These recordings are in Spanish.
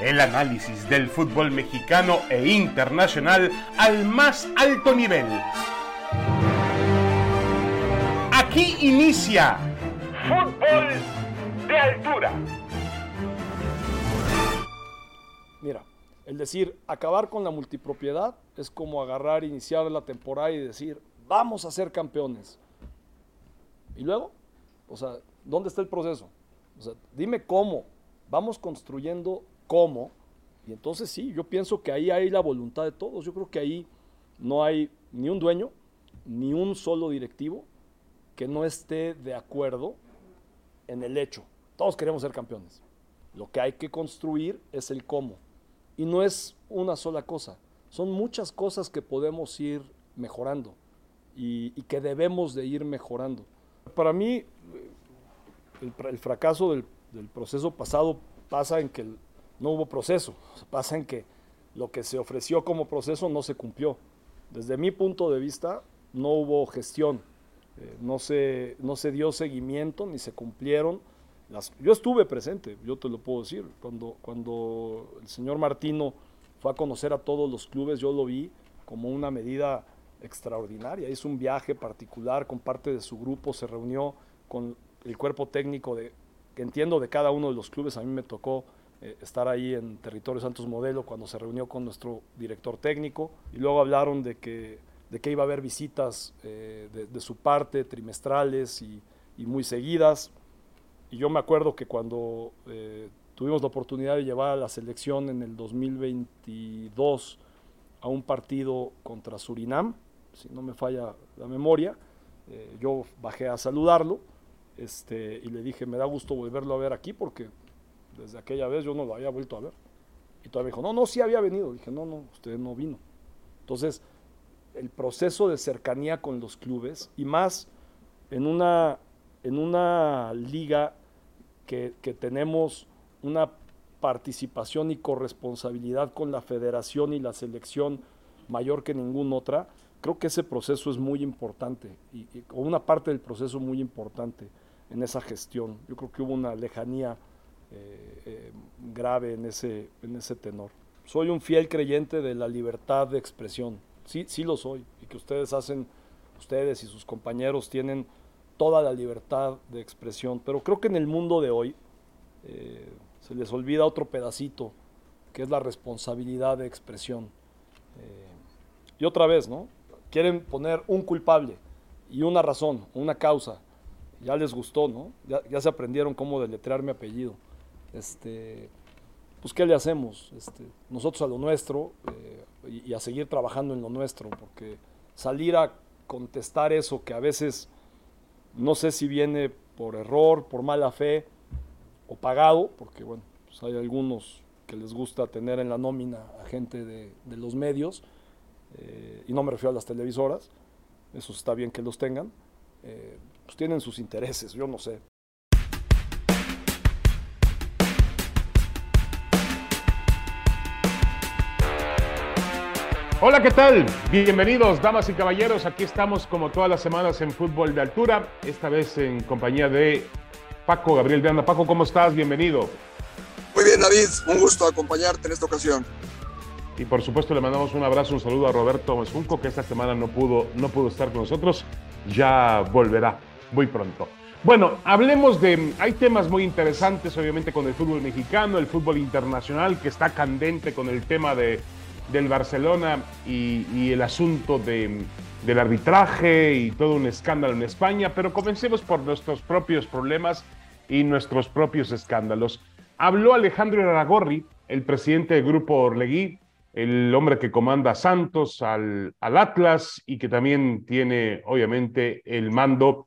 el análisis del fútbol mexicano e internacional al más alto nivel. Aquí inicia Fútbol de Altura. Mira, el decir acabar con la multipropiedad es como agarrar, iniciar la temporada y decir, vamos a ser campeones. ¿Y luego? O sea, ¿dónde está el proceso? O sea, dime cómo. Vamos construyendo cómo. Y entonces sí, yo pienso que ahí hay la voluntad de todos. Yo creo que ahí no hay ni un dueño, ni un solo directivo que no esté de acuerdo en el hecho. Todos queremos ser campeones. Lo que hay que construir es el cómo. Y no es una sola cosa. Son muchas cosas que podemos ir mejorando y, que debemos de ir mejorando. Para mí, el, fracaso del, del, proceso pasado pasa en que no hubo proceso, pasa en que lo que se ofreció como proceso no se cumplió. Desde mi punto de vista, no hubo gestión, eh, no, se, no se dio seguimiento ni se cumplieron. Las, yo estuve presente, yo te lo puedo decir, cuando, cuando el señor Martino fue a conocer a todos los clubes, yo lo vi como una medida extraordinaria. Hizo un viaje particular con parte de su grupo, se reunió con el cuerpo técnico de, que entiendo de cada uno de los clubes. A mí me tocó eh, estar ahí en Territorio Santos Modelo cuando se reunió con nuestro director técnico y luego hablaron de que, de que iba a haber visitas eh, de, su parte trimestrales y, muy seguidas. Y yo me acuerdo que cuando eh, tuvimos la oportunidad de llevar a la selección en el 2022 a un partido contra Surinam, si no me falla la memoria, yo bajé a saludarlo este, y le dije, me da gusto volverlo a ver aquí porque desde aquella vez yo no lo había vuelto a ver. Y todavía me dijo, no, no, sí había venido. dije, no, no, usted no vino. Entonces, el proceso de cercanía con los clubes y más en una, en una liga que, que tenemos una participación y corresponsabilidad con la federación y la selección mayor que ninguna otra, creo que ese proceso es muy importante, y, o una parte del proceso muy importante en esa gestión. Yo creo que hubo una lejanía eh, eh, grave en ese, en ese tenor. Soy un fiel creyente de la libertad de expresión, sí, sí lo soy, y que ustedes hacen, ustedes y sus compañeros tienen toda la libertad de expresión, pero creo que en el mundo de hoy eh, se les olvida otro pedacito, que es la responsabilidad de expresión. y otra vez, ¿no? Quieren poner un culpable y una razón, una causa. Ya les gustó, ¿no? Ya, ya se aprendieron cómo deletrear mi apellido este, pues ¿qué le hacemos? Este, nosotros a lo nuestro eh, y, a seguir trabajando en lo nuestro, porque salir a contestar eso que a veces no sé si viene por error, por mala fe o pagado, porque bueno, pues hay algunos que les gusta tener en la nómina a gente de, los medios, eh, y no me refiero a las televisoras, eso está bien que los tengan, eh, pues tienen sus intereses, yo no sé, Hola, ¿qué tal? Bienvenidos, damas y caballeros. Aquí estamos como todas las semanas en Fútbol de Altura, esta vez en compañía de Paco Gabriel de Anda. Paco, ¿cómo estás? Bienvenido. Muy bien, David. Un gusto acompañarte en esta ocasión. Y por supuesto le mandamos un abrazo, un saludo a Roberto Mesunco, que esta semana no pudo, no pudo estar con nosotros. Ya volverá muy pronto. Bueno, hablemos de... Hay temas muy interesantes, obviamente, con el fútbol mexicano, el fútbol internacional, que está candente con el tema de del Barcelona y, el asunto del arbitraje y todo un escándalo en España, pero comencemos por nuestros propios problemas y nuestros propios escándalos. Habló Alejandro Aragorri, el presidente del Grupo Orlegui, el hombre que comanda Santos al, al Atlas y que también tiene, obviamente, el mando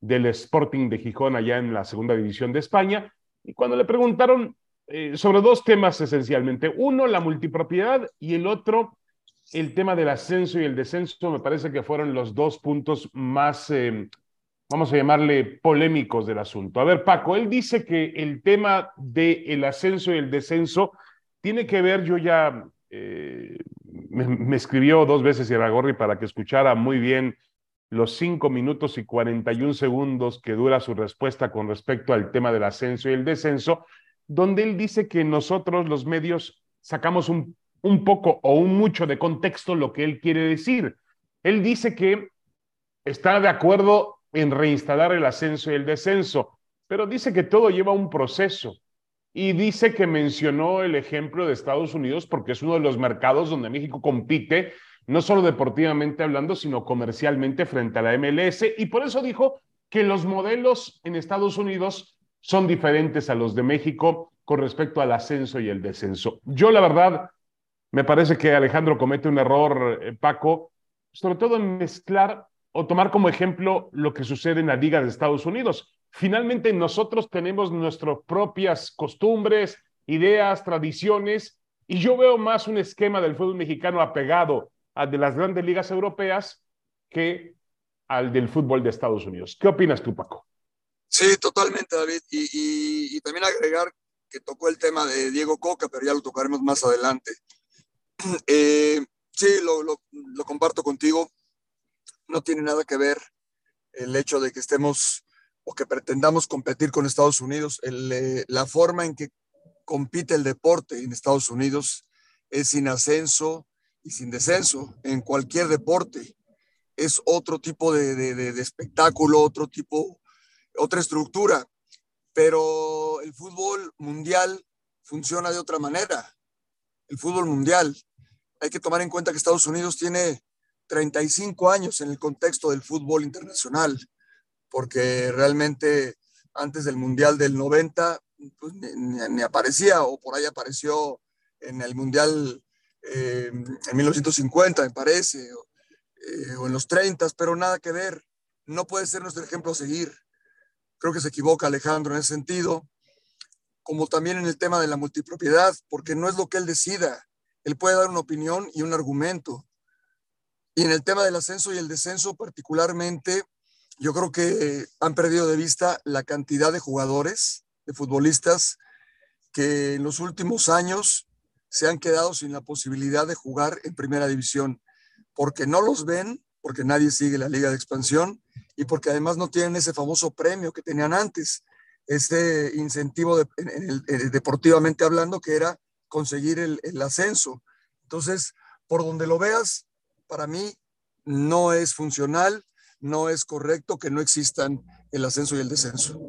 del Sporting de Gijón allá en la segunda división de España. Y cuando le preguntaron eh, sobre dos temas esencialmente. Uno, la multipropiedad y el otro, el tema del ascenso y el descenso. Me parece que fueron los dos puntos más, eh, vamos a llamarle, polémicos del asunto. A ver, Paco, él dice que el tema del ascenso y el descenso tiene que ver, yo ya eh, me, escribió dos veces Iragorri para que escuchara muy bien los cinco minutos y 41 segundos que dura su respuesta con respecto al tema del ascenso y el descenso donde él dice que nosotros los medios sacamos un, un poco o un mucho de contexto lo que él quiere decir. Él dice que está de acuerdo en reinstalar el ascenso y el descenso, pero dice que todo lleva un proceso. Y dice que mencionó el ejemplo de Estados Unidos porque es uno de los mercados donde México compite, no solo deportivamente hablando, sino comercialmente frente a la MLS. Y por eso dijo que los modelos en Estados Unidos son diferentes a los de México con respecto al ascenso y el descenso. Yo la verdad, me parece que Alejandro comete un error, eh, Paco, sobre todo en mezclar o tomar como ejemplo lo que sucede en la Liga de Estados Unidos. Finalmente nosotros tenemos nuestras propias costumbres, ideas, tradiciones, y yo veo más un esquema del fútbol mexicano apegado al de las grandes ligas europeas que al del fútbol de Estados Unidos. ¿Qué opinas tú, Paco? Sí, totalmente, David. Y, también agregar que tocó el tema de Diego Coca, pero ya lo tocaremos más adelante. Eh, sí, lo, lo comparto contigo no tiene nada que ver el hecho de que estemos o que pretendamos competir con Estados Unidos. Eh, la forma en que compite el deporte en Estados Unidos es sin ascenso y sin descenso en cualquier deporte. Es otro tipo de, de espectáculo, otro tipo, otra estructura. Pero el fútbol mundial funciona de otra manera. El fútbol mundial. Hay que tomar en cuenta que Estados Unidos tiene 35 años en el contexto del fútbol internacional, porque realmente antes del Mundial del 90 pues, ni, aparecía, o por ahí apareció en el Mundial eh, en 1950, me parece, o, eh, o en los 30, pero nada que ver. No puede ser nuestro ejemplo a seguir. Creo que se equivoca Alejandro en ese sentido, como también en el tema de la multipropiedad, porque no es lo que él decida. Él puede dar una opinión y un argumento, y en el tema del ascenso y el descenso particularmente, yo creo que han perdido de vista la cantidad de jugadores, de futbolistas, que en los últimos años se han quedado sin la posibilidad de jugar en primera división, porque no los ven, porque nadie sigue la liga de expansión y porque además no tienen ese famoso premio que tenían antes, ese incentivo deportivamente hablando que era conseguir el, el ascenso. Entonces, por donde lo veas, para mí no es funcional, no es correcto que no existan el ascenso y el descenso.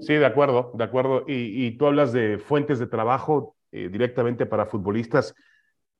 Sí, de acuerdo, de acuerdo. Y, tú hablas de fuentes de trabajo eh, directamente para futbolistas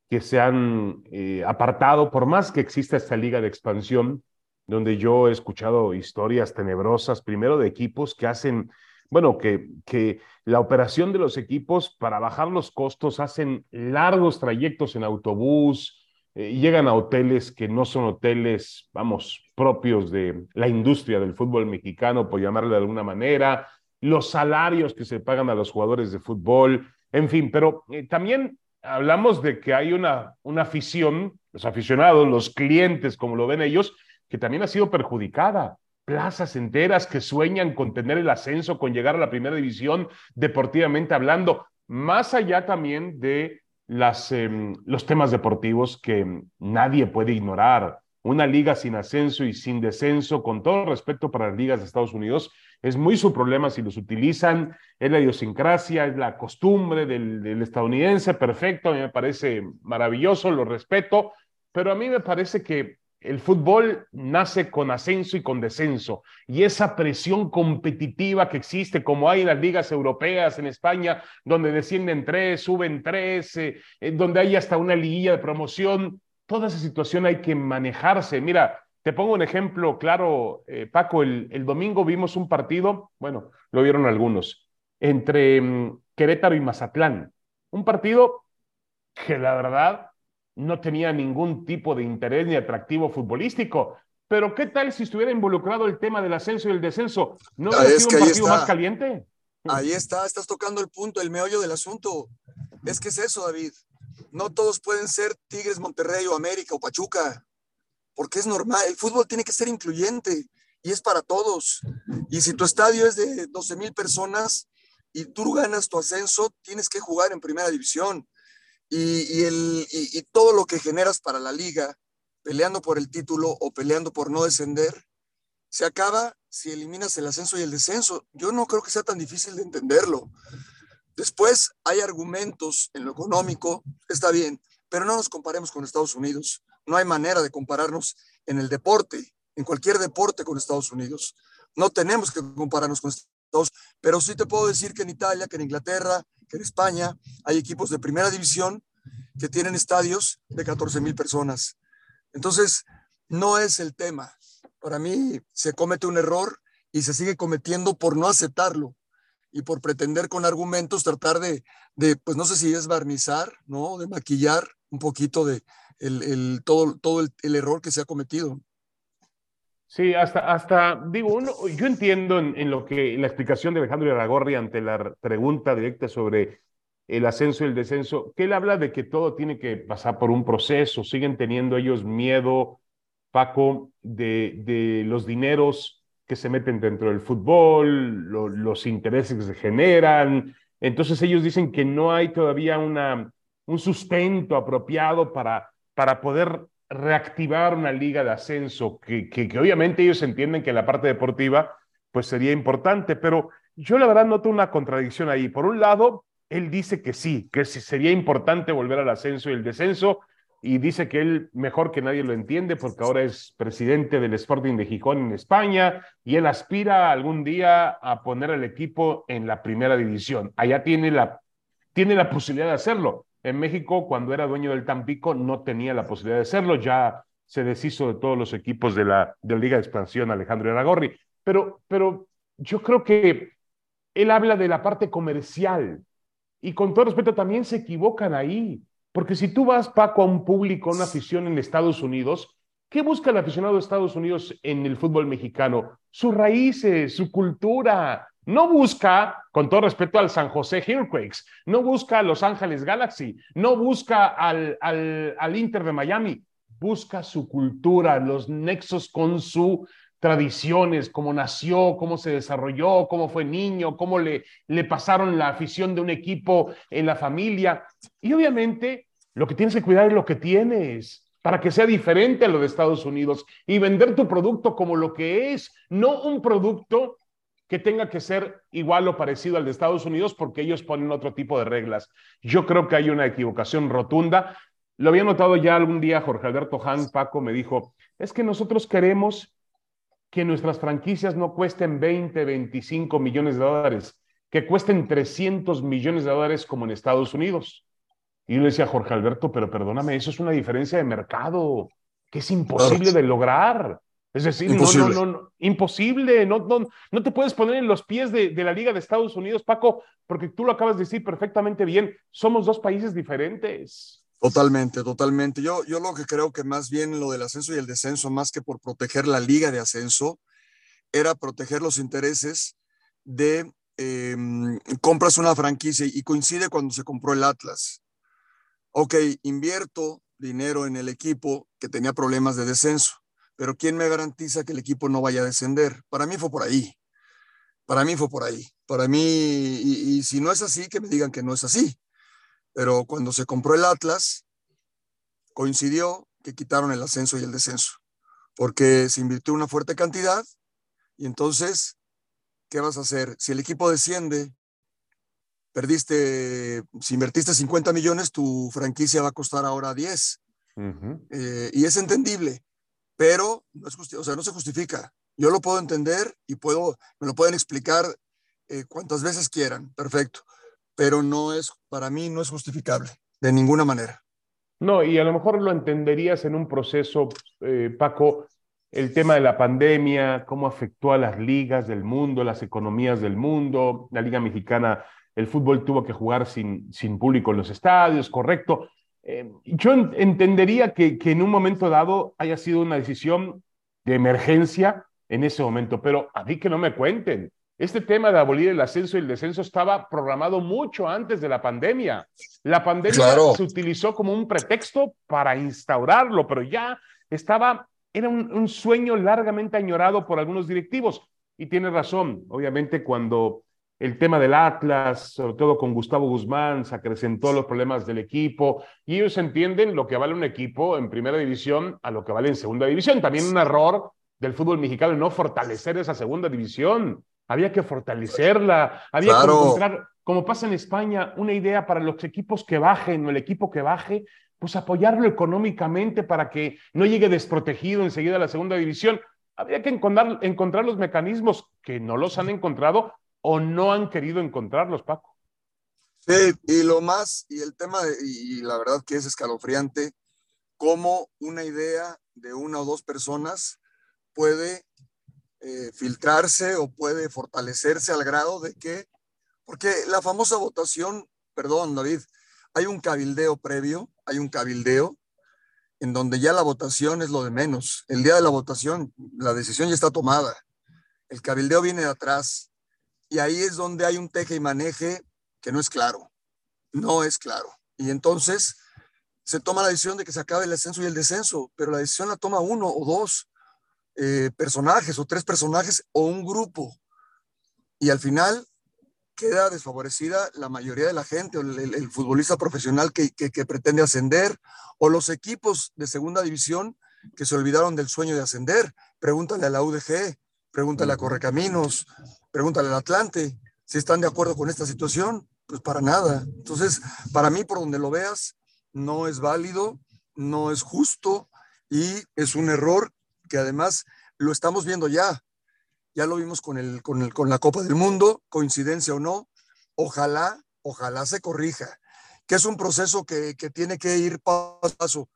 que se han eh, apartado, por más que exista esta liga de expansión, donde yo he escuchado historias tenebrosas, primero de equipos que hacen, bueno, que, que la operación de los equipos para bajar los costos hacen largos trayectos en autobús, eh, llegan a hoteles que no son hoteles, vamos, propios de la industria del fútbol mexicano, por llamarle de alguna manera, los salarios que se pagan a los jugadores de fútbol, en fin, pero eh, también hablamos de que hay una, una afición, los aficionados, los clientes, como lo ven ellos, que también ha sido perjudicada. Plazas enteras que sueñan con tener el ascenso, con llegar a la primera división, deportivamente hablando, más allá también de las, em, los temas deportivos que nadie puede ignorar. Una liga sin ascenso y sin descenso, con todo respeto para las ligas de Estados Unidos, es muy su problema si los utilizan, es la idiosincrasia, es la costumbre del, del estadounidense, perfecto, a mí me parece maravilloso, lo respeto, pero a mí me parece que el fútbol nace con ascenso y con descenso, y esa presión competitiva que existe, como hay en las ligas europeas, en España, donde descienden tres, suben tres, eh, eh, donde hay hasta una liguilla de promoción, toda esa situación hay que manejarse. Mira, te pongo un ejemplo claro, eh, Paco, el, domingo vimos un partido, bueno, lo vieron algunos, entre um, Querétaro y Mazatlán, un partido que la verdad no tenía ningún tipo de interés ni atractivo futbolístico. Pero ¿qué tal si estuviera involucrado el tema del ascenso y el descenso? ¿No ah, hubiera sido un partido más caliente? Ahí está, estás tocando el punto, el meollo del asunto. Es que es eso, David. No todos pueden ser Tigres, Monterrey o América o Pachuca, porque es normal. El fútbol tiene que ser incluyente y es para todos. Y si tu estadio es de 12 mil personas y tú ganas tu ascenso, tienes que jugar en primera división y, todo lo que generas para la liga, peleando por el título o peleando por no descender, se acaba si eliminas el ascenso y el descenso. Yo no creo que sea tan difícil de entenderlo. Después hay argumentos en lo económico, está bien, pero no nos comparemos con Estados Unidos. No hay manera de compararnos en el deporte, en cualquier deporte con Estados Unidos. No tenemos que compararnos con Estados Unidos, pero sí te puedo decir que en Italia, que en Inglaterra, que en España hay equipos de primera división que tienen estadios de 14 mil personas. Entonces, no es el tema. Para mí se comete un error y se sigue cometiendo por no aceptarlo y por pretender con argumentos tratar de, de pues no sé si es barnizar, ¿no? De maquillar un poquito de el, el todo, todo el, el, error que se ha cometido. Sí, hasta, hasta digo, uno, yo entiendo en, lo que la explicación de Alejandro Aragorri ante la pregunta directa sobre el ascenso y el descenso, que él habla de que todo tiene que pasar por un proceso, siguen teniendo ellos miedo, Paco, de, de los dineros que se meten dentro del fútbol, lo, los intereses que se generan. Entonces ellos dicen que no hay todavía una, un sustento apropiado para, para poder reactivar una liga de ascenso, que, obviamente ellos entienden que la parte deportiva pues sería importante, pero yo la verdad noto una contradicción ahí. Por un lado, él dice que sí, que sería importante volver al ascenso y el descenso, y dice que él mejor que nadie lo entiende porque ahora es presidente del Sporting de Gijón en España y él aspira algún día a poner al equipo en la primera división. Allá tiene la, tiene la posibilidad de hacerlo. En México, cuando era dueño del Tampico, no tenía la posibilidad de hacerlo. Ya se deshizo de todos los equipos de la, de la Liga de Expansión, Alejandro Aragorri. Pero, pero yo creo que él habla de la parte comercial y con todo respeto también se equivocan ahí. Porque si tú vas, Paco, a un público, a una afición en Estados Unidos, ¿qué busca el aficionado de Estados Unidos en el fútbol mexicano? Sus raíces, su cultura. No busca, con todo respeto al San José Hurricanes, no busca a Los Ángeles Galaxy, no busca al, al, al Inter de Miami, busca su cultura, los nexos con su tradiciones, cómo nació, cómo se desarrolló, cómo fue niño, cómo le, le pasaron la afición de un equipo en la familia. Y obviamente lo que tienes que cuidar es lo que tienes para que sea diferente a lo de Estados Unidos y vender tu producto como lo que es, no un producto que tenga que ser igual o parecido al de Estados Unidos porque ellos ponen otro tipo de reglas. Yo creo que hay una equivocación rotunda. Lo había notado ya algún día Jorge Alberto Han, Paco me dijo, es que nosotros queremos que nuestras franquicias no cuesten 20, 25 millones de dólares, que cuesten 300 millones de dólares como en Estados Unidos. Y yo le decía a Jorge Alberto, pero perdóname, eso es una diferencia de mercado que es imposible de lograr. Es decir, imposible. no, no, no, imposible, no, no, no te puedes poner en los pies de, de, la Liga de Estados Unidos, Paco, porque tú lo acabas de decir perfectamente bien, somos dos países diferentes. Totalmente, totalmente. Yo, yo lo que creo que más bien lo del ascenso y el descenso, más que por proteger la liga de ascenso, era proteger los intereses de eh, compras una franquicia y coincide cuando se compró el Atlas. Ok, invierto dinero en el equipo que tenía problemas de descenso, pero ¿quién me garantiza que el equipo no vaya a descender? Para mí fue por ahí. Para mí fue por ahí. Para mí, y, si no es así, que me digan que no es así pero cuando se compró el Atlas, coincidió que quitaron el ascenso y el descenso, porque se invirtió una fuerte cantidad y entonces, ¿qué vas a hacer? Si el equipo desciende, perdiste, si invertiste 50 millones, tu franquicia va a costar ahora 10. Uh -huh. eh, y es entendible, pero no, es o sea, no se justifica. Yo lo puedo entender y puedo, me lo pueden explicar eh, cuantas veces quieran, perfecto pero no es, para mí no es justificable, de ninguna manera. No, y a lo mejor lo entenderías en un proceso, eh, Paco, el tema de la pandemia, cómo afectó a las ligas del mundo, las economías del mundo, la Liga Mexicana, el fútbol tuvo que jugar sin, sin público en los estadios, correcto. Eh, yo en, entendería que, que en un momento dado haya sido una decisión de emergencia en ese momento, pero a mí que no me cuenten. Este tema de abolir el ascenso y el descenso estaba programado mucho antes de la pandemia. La pandemia claro. se utilizó como un pretexto para instaurarlo, pero ya estaba, era un, un, sueño largamente añorado por algunos directivos. Y tiene razón, obviamente cuando el tema del Atlas, sobre todo con Gustavo Guzmán, se acrecentó los problemas del equipo y ellos entienden lo que vale un equipo en primera división a lo que vale en segunda división. También un error del fútbol mexicano no fortalecer esa segunda división había que fortalecerla, había que encontrar, como pasa en España, una idea para los equipos que bajen o el equipo que baje, pues apoyarlo económicamente para que no llegue desprotegido enseguida a la segunda división. Había que encontrar, encontrar los mecanismos que no los han encontrado o no han querido encontrarlos, Paco. Sí, y lo más, y el tema, y la verdad que es escalofriante, cómo una idea de una o dos personas puede eh, filtrarse o puede fortalecerse al grado de que, porque la famosa votación, perdón David, hay un cabildeo previo, hay un cabildeo en donde ya la votación es lo de menos. El día de la votación, la decisión ya está tomada. El cabildeo viene de atrás. Y ahí es donde hay un teje y maneje que no es claro. No es claro. Y entonces se toma la decisión de que se acabe el ascenso y el descenso, pero la decisión la toma uno o dos eh, personajes o tres personajes o un grupo. Y al final queda desfavorecida la mayoría de la gente, el, futbolista profesional que, pretende ascender, o los equipos de segunda división que se olvidaron del sueño de ascender. Pregúntale a la UDG, pregúntale a Correcaminos, pregúntale al Atlante, si están de acuerdo con esta situación. Pues para nada. Entonces, para mí, por donde lo veas, no es válido, no es justo y es un error que además lo estamos viendo ya ya lo vimos con, el, con, el, con la Copa del Mundo, coincidencia o no, ojalá, ojalá se corrija, que es un proceso que, que tiene que ir paso a paso.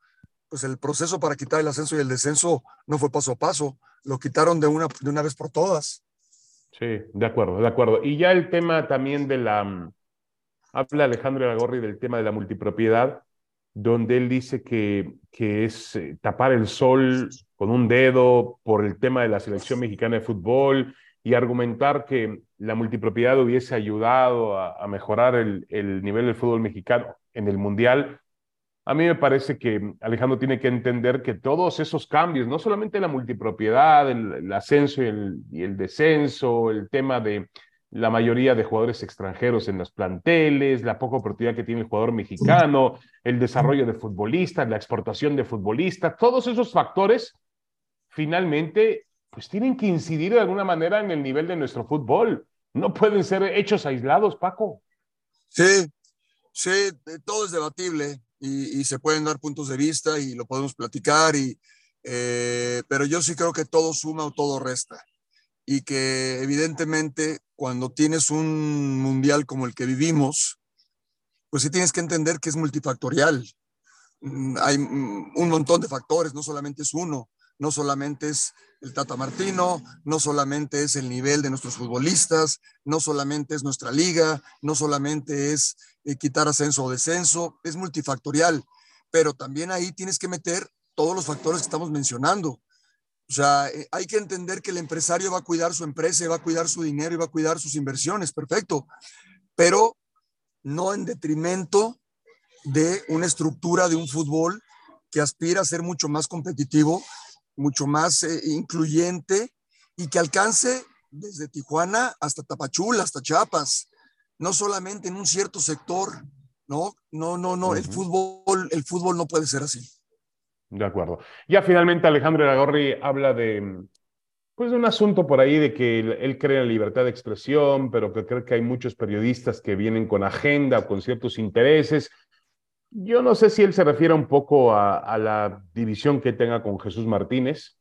Pues el proceso para quitar el ascenso y el descenso no fue paso a paso, lo quitaron de una, de una vez por todas. Sí, de acuerdo, de acuerdo. Y ya el tema también de la, mm, habla Alejandro Agorri del tema de la multipropiedad, donde él dice que, que es eh, tapar el sol con un dedo por el tema de la selección mexicana de fútbol y argumentar que la multipropiedad hubiese ayudado a, mejorar el, el, nivel del fútbol mexicano en el Mundial. A mí me parece que Alejandro tiene que entender que todos esos cambios, no solamente la multipropiedad, el, ascenso y el, descenso, el tema de la mayoría de jugadores extranjeros en los planteles, la poca oportunidad que tiene el jugador mexicano, el desarrollo de futbolistas, la exportación de futbolistas, todos esos factores finalmente pues tienen que incidir de alguna manera en el nivel de nuestro fútbol. No pueden ser hechos aislados, Paco. Sí, sí, todo es debatible y, se pueden dar puntos de vista y lo podemos platicar, y, eh, pero yo sí creo que todo suma o todo resta y que evidentemente cuando tienes un mundial como el que vivimos, pues sí tienes que entender que es multifactorial. Mm, hay mm, un montón de factores, no solamente es uno, no solamente es el Tata Martino, no solamente es el nivel de nuestros futbolistas, no solamente es nuestra liga, no solamente es eh, quitar ascenso o descenso, es multifactorial, pero también ahí tienes que meter todos los factores que estamos mencionando. O sea, eh, hay que entender que el empresario va a cuidar su empresa, va a cuidar su dinero y va a cuidar sus inversiones, perfecto, pero no en detrimento de una estructura de un fútbol que aspira a ser mucho más competitivo, mucho más eh, incluyente y que alcance desde Tijuana hasta Tapachula, hasta Chiapas, no solamente en un cierto sector, ¿no? No, no, no, el fútbol, el fútbol no puede ser así. De acuerdo. Ya finalmente Alejandro Iragorri habla de, pues, de un asunto por ahí de que él, cree en la libertad de expresión, pero que cree que hay muchos periodistas que vienen con agenda, con ciertos intereses. Yo no sé si él se refiere un poco a, la división que tenga con Jesús Martínez,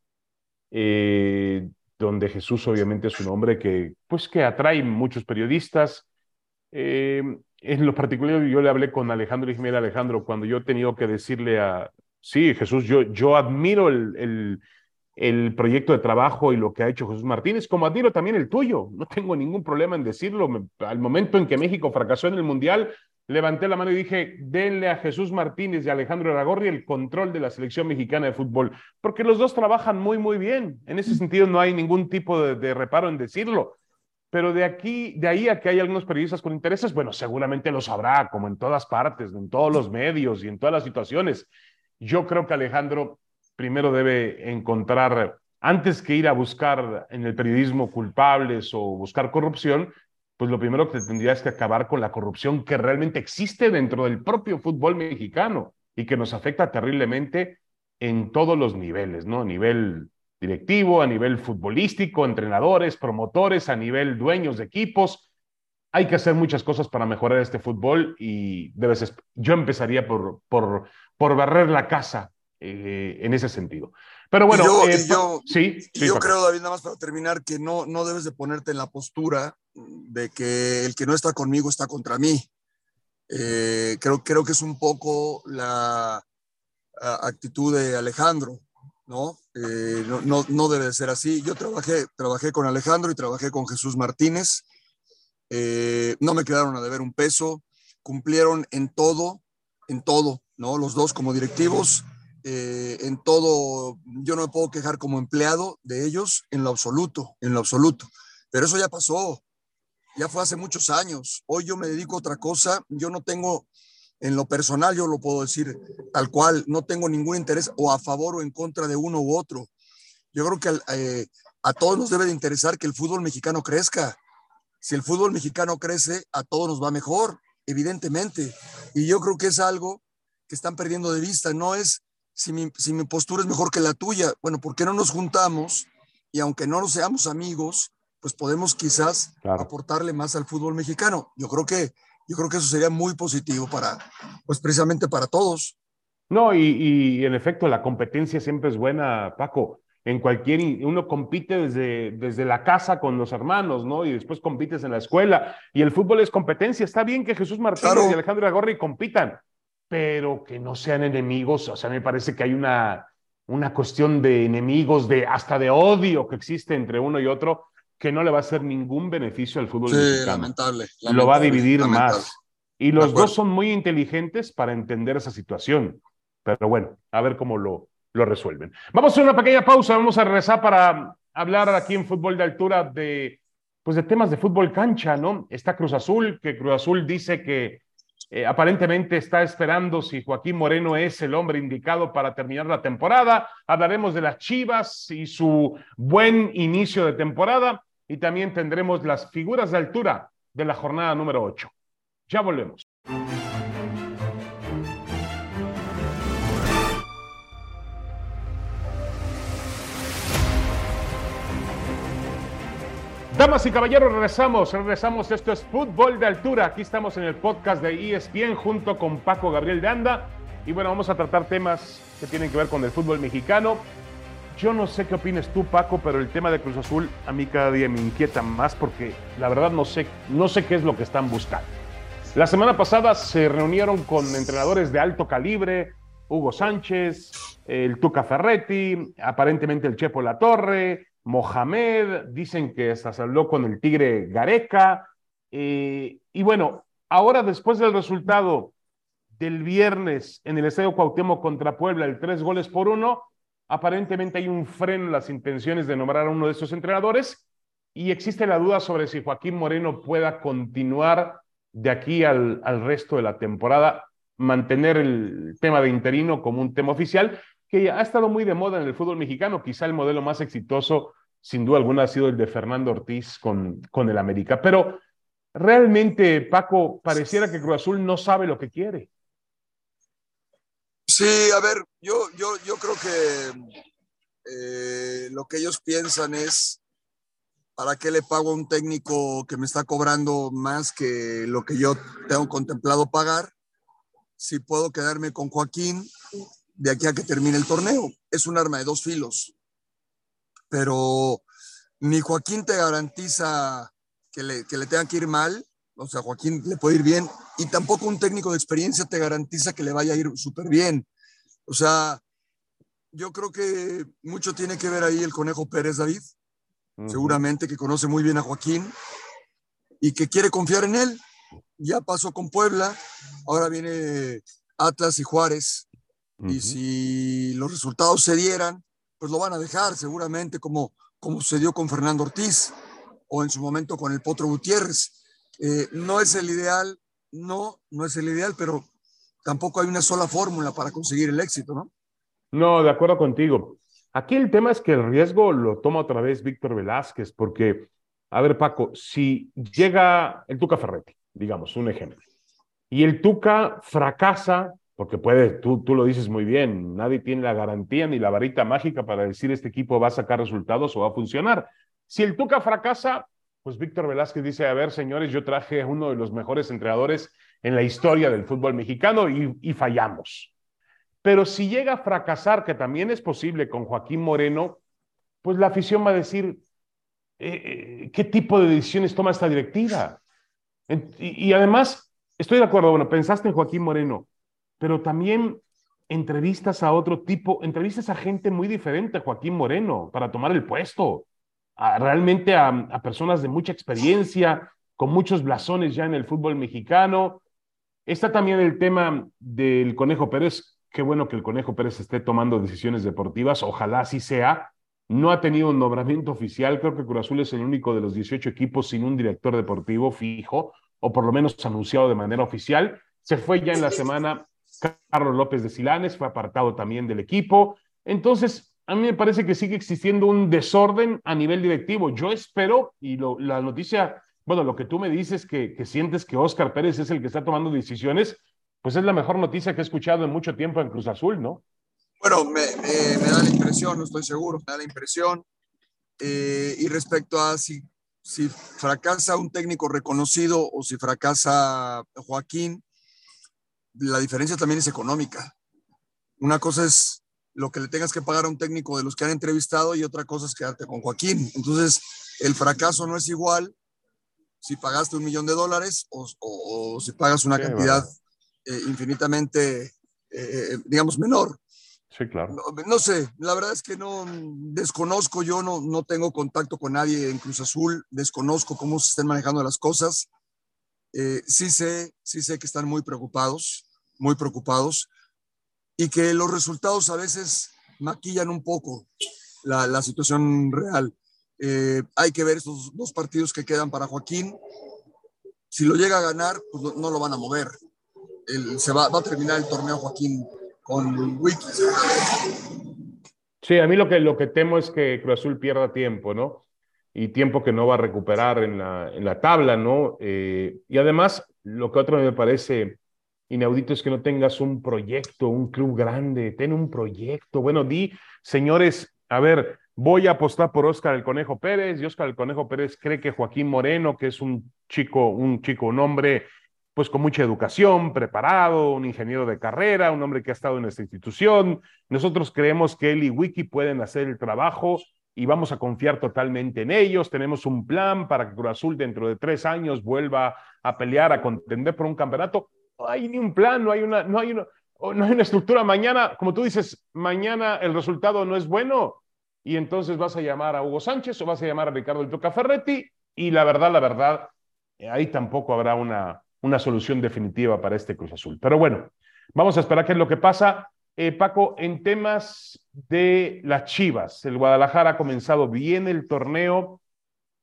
eh, donde Jesús obviamente es un hombre que, pues, que atrae muchos periodistas. Eh, en lo particular, yo le hablé con Alejandro y dije, Alejandro, cuando yo he tenido que decirle a, Sí, Jesús, yo, yo admiro el, el, proyecto de trabajo y lo que ha hecho Jesús Martínez, como admiro también el tuyo. No tengo ningún problema en decirlo. al momento en que México fracasó en el Mundial, levanté la mano y dije, denle a Jesús Martínez y a Alejandro Aragorri el control de la selección mexicana de fútbol, porque los dos trabajan muy, muy bien. En ese sentido no hay ningún tipo de, reparo en decirlo. Pero de aquí, de ahí a que hay algunos periodistas con intereses, bueno, seguramente lo sabrá, como en todas partes, en todos los medios y en todas las situaciones. Yo creo que Alejandro primero debe encontrar, antes que ir a buscar en el periodismo culpables o buscar corrupción, pues lo primero que tendría que acabar con la corrupción que realmente existe dentro del propio fútbol mexicano y que nos afecta terriblemente en todos los niveles, ¿no? A nivel directivo, a nivel futbolístico, entrenadores, promotores, a nivel dueños de equipos. Hay que hacer muchas cosas para mejorar este fútbol y debes, yo empezaría por, por, por barrer la casa eh, en ese sentido. Pero bueno, yo, eh, yo, sí, yo creo, David, nada más para terminar, que no, no debes de ponerte en la postura de que el que no está conmigo está contra mí. Eh, creo, creo que es un poco la actitud de Alejandro, ¿no? no, no, no, debe de ser así. Yo trabajé, trabajé con Alejandro y trabajé con Jesús Martínez. no me quedaron a deber un peso, cumplieron en todo, en todo, ¿no? Los dos como directivos eh, en todo, yo no me puedo quejar como empleado de ellos en lo absoluto, en lo absoluto. Pero eso ya pasó, ya fue hace muchos años. Hoy yo me dedico a otra cosa, yo no tengo, en lo personal yo lo puedo decir tal cual, no tengo ningún interés o a favor o en contra de uno u otro. Yo creo que eh, a todos nos debe de interesar que el fútbol mexicano crezca. Si el fútbol mexicano crece, a todos nos va mejor, evidentemente. Y yo creo que es algo que están perdiendo de vista, no es si mi, si mi postura es mejor que la tuya, bueno, ¿por qué no nos juntamos? Y aunque no nos seamos amigos, pues podemos quizás aportarle más al fútbol mexicano. Yo creo que yo creo que eso sería muy positivo para, pues precisamente para todos. No, y, y en efecto, la competencia siempre es buena, Paco. En cualquier, uno compite desde, desde la casa con los hermanos, ¿no? Y después compites en la escuela. Y el fútbol es competencia. Está bien que Jesús Martínez y Alejandro Agorri compitan, pero que no sean enemigos. O sea, me parece que hay una, una cuestión de enemigos, de hasta de odio que existe entre uno y otro, que no le va a hacer ningún beneficio al fútbol sí, mexicano. Lamentable, Lo va a dividir más. Y los dos son muy inteligentes para entender esa situación. Pero bueno, a ver cómo lo, lo resuelven. Vamos a hacer una pequeña pausa, vamos a regresar para hablar aquí en Fútbol de Altura de, pues de temas de fútbol cancha, ¿no? Está Cruz Azul, que Cruz Azul dice que eh, aparentemente está esperando si Joaquín Moreno es el hombre indicado para terminar la temporada. Hablaremos de las Chivas y su buen inicio de temporada y también tendremos las figuras de altura de la jornada número 8. Ya volvemos. Damas y caballeros, regresamos, regresamos. Esto es Fútbol de Altura. Aquí estamos en el podcast de ESPN junto con Paco Gabriel de Anda. Y bueno, vamos a tratar temas que tienen que ver con el fútbol mexicano. Yo no sé qué opinas tú, Paco, pero el tema de Cruz Azul a mí cada día me inquieta más porque la verdad no sé, no sé qué es lo que están buscando. La semana pasada se reunieron con entrenadores de alto calibre, Hugo Sánchez, el Tuca Ferretti, aparentemente el Chepo La Torre, Mohamed, dicen que se habló con el Tigre Gareca. Eh, y bueno, ahora después del resultado del viernes en el Estadio Cuauhtémoc contra Puebla, el tres goles por uno, aparentemente hay un freno en las intenciones de nombrar a uno de esos entrenadores y existe la duda sobre si Joaquín Moreno pueda continuar de aquí al, al resto de la temporada, mantener el tema de interino como un tema oficial que ha estado muy de moda en el fútbol mexicano. Quizá el modelo más exitoso, sin duda alguna, ha sido el de Fernando Ortiz con, con el América. Pero realmente, Paco, pareciera que Cruz Azul no sabe lo que quiere. Sí, a ver, yo, yo, yo creo que eh, lo que ellos piensan es, ¿para qué le pago a un técnico que me está cobrando más que lo que yo tengo contemplado pagar? Si puedo quedarme con Joaquín de aquí a que termine el torneo. Es un arma de dos filos. Pero ni Joaquín te garantiza que le, que le tenga que ir mal, o sea, Joaquín le puede ir bien, y tampoco un técnico de experiencia te garantiza que le vaya a ir súper bien. O sea, yo creo que mucho tiene que ver ahí el Conejo Pérez David, seguramente que conoce muy bien a Joaquín y que quiere confiar en él. Ya pasó con Puebla, ahora viene Atlas y Juárez. Y si los resultados se dieran, pues lo van a dejar seguramente como, como sucedió con Fernando Ortiz o en su momento con el Potro Gutiérrez. Eh, no es el ideal, no, no es el ideal, pero tampoco hay una sola fórmula para conseguir el éxito, ¿no? No, de acuerdo contigo. Aquí el tema es que el riesgo lo toma otra vez Víctor Velázquez, porque, a ver, Paco, si llega el Tuca Ferretti, digamos, un ejemplo, y el Tuca fracasa porque puede, tú, tú lo dices muy bien, nadie tiene la garantía ni la varita mágica para decir este equipo va a sacar resultados o va a funcionar. Si el Tuca fracasa, pues Víctor Velázquez dice, a ver, señores, yo traje uno de los mejores entrenadores en la historia del fútbol mexicano y, y fallamos. Pero si llega a fracasar, que también es posible con Joaquín Moreno, pues la afición va a decir, eh, eh, ¿qué tipo de decisiones toma esta directiva? Y, además, estoy de acuerdo, bueno, pensaste en Joaquín Moreno, pero también entrevistas a otro tipo, entrevistas a gente muy diferente a Joaquín Moreno para tomar el puesto, a, realmente a, a personas de mucha experiencia, con muchos blasones ya en el fútbol mexicano. Está también el tema del Conejo Pérez. Qué bueno que el Conejo Pérez esté tomando decisiones deportivas. Ojalá así sea. No ha tenido un nombramiento oficial. Creo que Cruz Azul es el único de los 18 equipos sin un director deportivo fijo, o por lo menos anunciado de manera oficial. Se fue ya en la semana Carlos López de Silanes, fue apartado también del equipo. Entonces, a mí me parece que sigue existiendo un desorden a nivel directivo. Yo espero, y la noticia, bueno, lo que tú me dices, que, sientes que Oscar Pérez es el que está tomando decisiones, pues es la mejor noticia que he escuchado en mucho tiempo en Cruz Azul, ¿no? Bueno, me, da la impresión, no estoy seguro, me da la impresión. Eh, y respecto a si fracasa un técnico reconocido o si fracasa Joaquín, la diferencia también es económica. Una cosa es lo que le tengas que pagar a un técnico de los que han entrevistado y otra cosa es quedarte con Joaquín. Entonces, el fracaso no es igual si pagaste un millón de dólares o, o, o si pagas una sí, cantidad eh, infinitamente, eh, digamos, menor. Sí, claro. No, no, sé, la verdad es que no desconozco, yo no, no tengo contacto con nadie en Cruz Azul, desconozco cómo se están manejando las cosas. Eh, sí sé, sí sé que están muy preocupados, muy preocupados, y que los resultados a veces maquillan un poco la, situación real. Eh, hay que ver estos dos partidos que quedan para Joaquín. Si lo llega a ganar, pues no, lo van a mover. Se va, va, a terminar el torneo Joaquín con Wiki. Sí, a mí lo que, lo que temo es que Cruz Azul pierda tiempo, ¿no? Y tiempo que no va a recuperar en la, en la tabla, ¿no? Eh, y además, lo que otro me parece inaudito es que no tengas un proyecto, un club grande, ten un proyecto. Bueno, di, señores, a ver, voy a apostar por Oscar el Conejo Pérez, y Oscar el Conejo Pérez cree que Joaquín Moreno, que es un chico, un chico, un hombre, pues con mucha educación, preparado, un ingeniero de carrera, un hombre que ha estado en esta institución. Nosotros creemos que él y Wiki pueden hacer el trabajo y vamos a confiar totalmente en ellos. Tenemos un plan para que Cruz Azul dentro de tres años vuelva a pelear, a contender por un campeonato. No hay ni un plan, no hay una, no hay una, no hay una estructura. Mañana, como tú dices, mañana el resultado no es bueno y entonces vas a llamar a Hugo Sánchez o vas a llamar a Ricardo El Toca Ferretti y la verdad, la verdad, ahí tampoco habrá una, una solución definitiva para este Cruz Azul. Pero bueno, vamos a esperar qué es lo que pasa. Eh, Paco, en temas de las Chivas, el Guadalajara ha comenzado bien el torneo.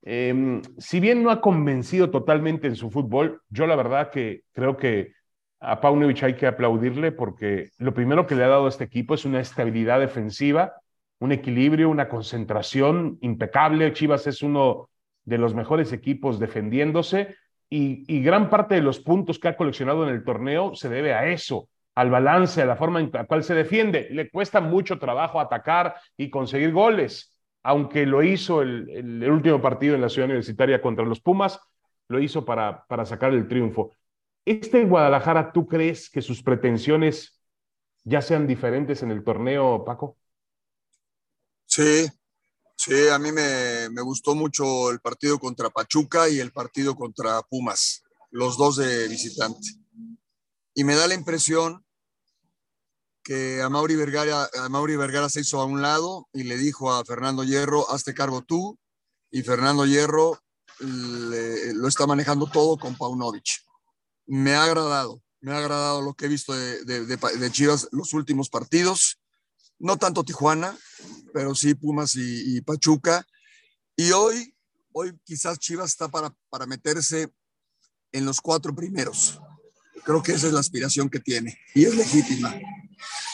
Eh, si bien no ha convencido totalmente en su fútbol, yo la verdad que creo que a Paunovic hay que aplaudirle porque lo primero que le ha dado a este equipo es una estabilidad defensiva, un equilibrio, una concentración impecable. Chivas es uno de los mejores equipos defendiéndose y, y gran parte de los puntos que ha coleccionado en el torneo se debe a eso, al balance, a la forma en la cual se defiende. Le cuesta mucho trabajo atacar y conseguir goles, aunque lo hizo el, último partido en la ciudad universitaria contra los Pumas, lo hizo para, para sacar el triunfo. ¿Este Guadalajara, tú crees que sus pretensiones ya sean diferentes en el torneo, Paco? Sí, sí, a mí me, me gustó mucho el partido contra Pachuca y el partido contra Pumas, los dos de visitante y me da la impresión que a Mauri Vergara, Mauri Vergara se hizo a un lado y le dijo a Fernando Hierro, hazte cargo tú, y Fernando Hierro le, lo está manejando todo con Paunovic. Me ha agradado, me ha agradado lo que he visto de Chivas los últimos partidos, no tanto Tijuana, pero sí Pumas y, y Pachuca. Y hoy, hoy quizás Chivas está para, para meterse en los cuatro primeros Creo que esa es la aspiración que tiene y es legítima.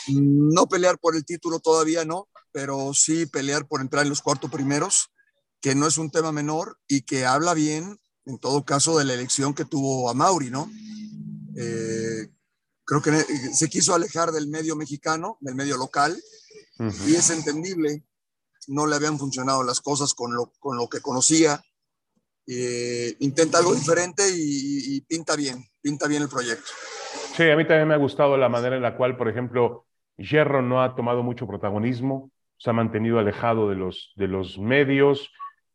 No pelear por el título todavía no, pero sí pelear por entrar en los cuatro primeros, que no es un tema menor y que habla bien, en todo caso, de la elección que tuvo a Mauri, ¿no? Eh, creo que se quiso alejar del medio mexicano, del medio local, y es entendible. No le habían funcionado las cosas con lo, con lo que conocía. Eh, intenta algo diferente y, pinta bien, pinta bien el proyecto. Sí, a mí también me ha gustado la manera en la cual, por ejemplo, Hierro no ha tomado mucho protagonismo, se ha mantenido alejado de los, de los medios,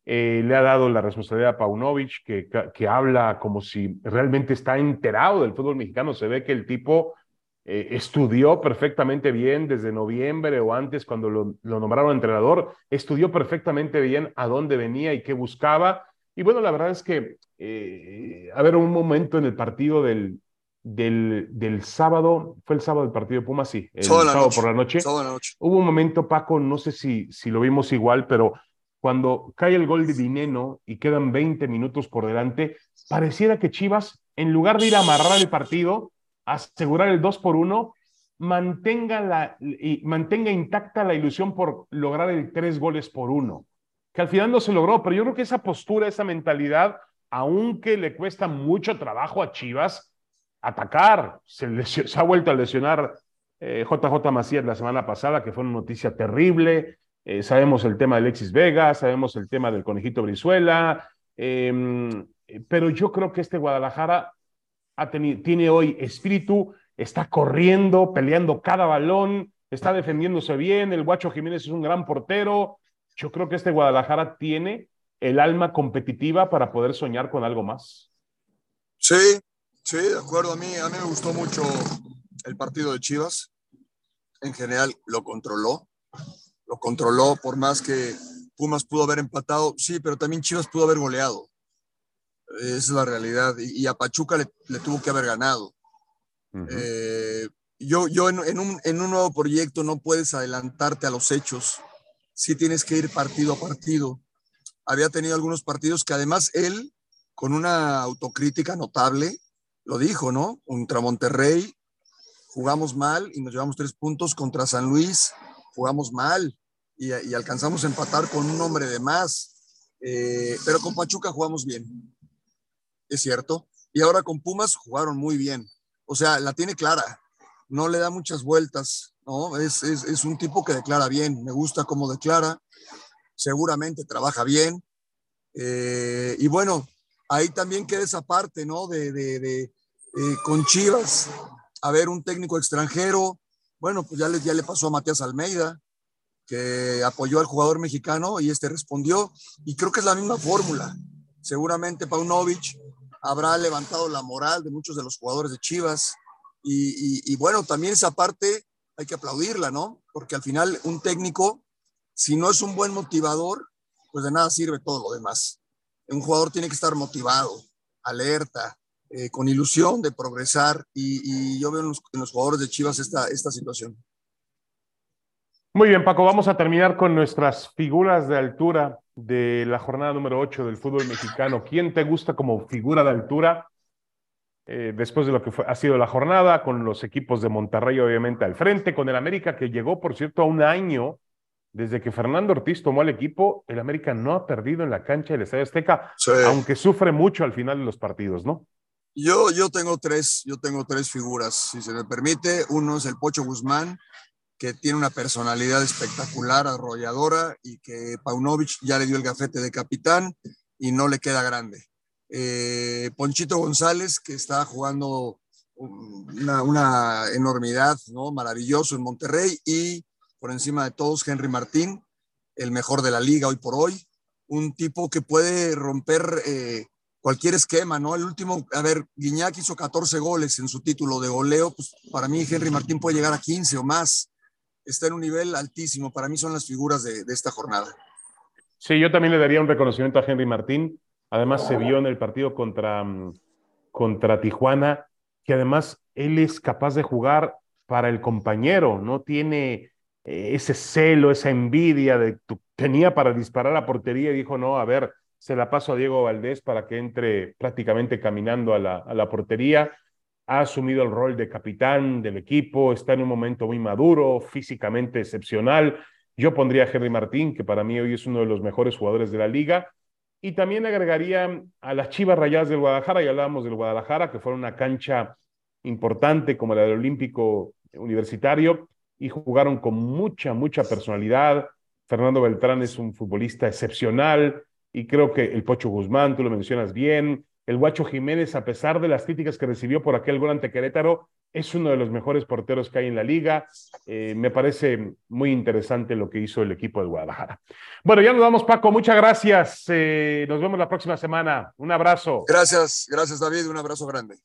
eh, le ha dado la responsabilidad a Paunovic, que, que, habla como si realmente está enterado del fútbol mexicano. Se ve que el tipo eh, estudió perfectamente bien desde noviembre o antes cuando lo, nombraron entrenador, estudió perfectamente bien a dónde venía y qué buscaba. Y bueno, la verdad es que, eh, a ver, un momento en el partido del, del, del, sábado, fue el sábado del partido de Pumas, sí, el sábado por la noche. Hubo un momento, Paco, no sé si, si lo vimos igual, pero cuando cae el gol de Dineno y quedan 20 minutos por delante, pareciera que Chivas, en lugar de ir a amarrar el partido, asegurar el 2 por 1, mantenga, la, y mantenga intacta la ilusión por lograr el 3 goles por 1, que al final no se logró, pero yo creo que esa postura, esa mentalidad, aunque le cuesta mucho trabajo a Chivas, atacar, se, ha vuelto a lesionar JJ eh, Macías la semana pasada, que fue una noticia terrible, eh, sabemos el tema de Alexis Vega, sabemos el tema del conejito Brizuela, em, pero yo creo que este Guadalajara ha tiene hoy espíritu, está corriendo, peleando cada balón, está defendiéndose bien, el Guacho Jiménez es un gran portero. Yo creo que este Guadalajara tiene el alma competitiva para poder soñar con algo más. Sí, sí, de acuerdo. A mí, a mí me gustó mucho el partido de Chivas. En general lo controló lo controló, por más que Pumas pudo haber empatado, sí, pero también Chivas pudo haber goleado. Esa es la realidad. Y, a Pachuca le, tuvo que haber ganado. Eh, yo yo en, un, en un nuevo proyecto no puedes adelantarte a los hechos. Sí tienes que ir partido a partido. Había tenido algunos partidos que además él, con una autocrítica notable, lo dijo, ¿no? Contra Monterrey jugamos mal y nos llevamos tres puntos. Contra San Luis jugamos mal y, alcanzamos a empatar con un hombre de más. Eh, pero con Pachuca jugamos bien, es cierto. Y ahora con Pumas jugaron muy bien. O sea, la tiene clara, no le da muchas vueltas, ¿no? Es, es, un tipo que declara bien, me gusta cómo declara, seguramente trabaja bien. Eh, y bueno, ahí también queda esa parte, ¿no? De, de, de eh, con Chivas, a ver, un técnico extranjero, bueno, pues ya le, ya le pasó a Matías Almeida, que apoyó al jugador mexicano y este respondió. Y creo que es la misma fórmula. Seguramente Paunovic habrá levantado la moral de muchos de los jugadores de Chivas. Y, bueno, también esa parte hay que aplaudirla, ¿no? Porque al final un técnico, si no es un buen motivador, pues de nada sirve todo lo demás. Un jugador tiene que estar motivado, alerta, eh, con ilusión de progresar y, yo veo en los, jugadores de Chivas esta, esta situación. Muy bien, Paco, vamos a terminar con nuestras figuras de altura de la jornada número 8 del fútbol mexicano. ¿Quién te gusta como figura de altura eh, después de lo que ha sido la jornada, con los equipos de Monterrey obviamente al frente, con el América que llegó, por cierto, a un año desde que Fernando Ortiz tomó el equipo, el América no ha perdido en la cancha del Estadio Azteca, aunque sufre mucho al final de los partidos, ¿no? Yo, yo tengo tres, yo tengo tres figuras, si se me permite. Uno es el Pocho Guzmán, que tiene una personalidad espectacular, arrolladora, y que Paunovic ya le dio el gafete de capitán y no le queda grande. Eh, Ponchito González, que está jugando una, enormidad, ¿no? Maravilloso en Monterrey, y por encima de todos, Henry Martín, el mejor de la liga hoy por hoy. Un tipo que puede romper eh, cualquier esquema, ¿no? El último, a ver, Guiñac hizo 14 goles en su título de goleo, pues para mí Henry Martín puede llegar a 15 o más. Está en un nivel altísimo, para mí son las figuras de, esta jornada. Sí, yo también le daría un reconocimiento a Henry Martín. Además, se vio en el partido contra, mm, contra Tijuana que además él es capaz de jugar para el compañero, no tiene eh, ese celo, esa envidia de tenía para disparar a portería y dijo, no, a ver, se la paso a Diego Valdés para que entre prácticamente caminando a la, a la portería. Ha asumido el rol de capitán del equipo, está en un momento muy maduro, físicamente excepcional. Yo pondría a Henry Martín, que para mí hoy es uno de los mejores jugadores de la liga. Y también agregaría a las Chivas Rayadas del Guadalajara, y hablábamos del Guadalajara, que fue una cancha importante como la del Olímpico Universitario y jugaron con mucha, mucha personalidad. Fernando Beltrán es un futbolista excepcional y creo que el Pocho Guzmán, tú lo mencionas bien, el Guacho Jiménez, a pesar de las críticas que recibió por aquel gol ante Querétaro, es uno de los mejores porteros que hay en la liga. Eh, me parece muy interesante lo que hizo el equipo de Guadalajara. Bueno, ya nos vamos, Paco. Muchas gracias. Eh, nos vemos la próxima semana. Un abrazo. Gracias, gracias, David. Un abrazo grande.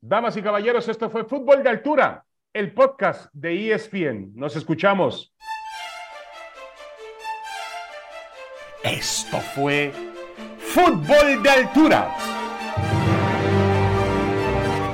Damas y caballeros, esto fue Fútbol de Altura, el podcast de ESPN. Nos escuchamos. Esto fue Fútbol de Altura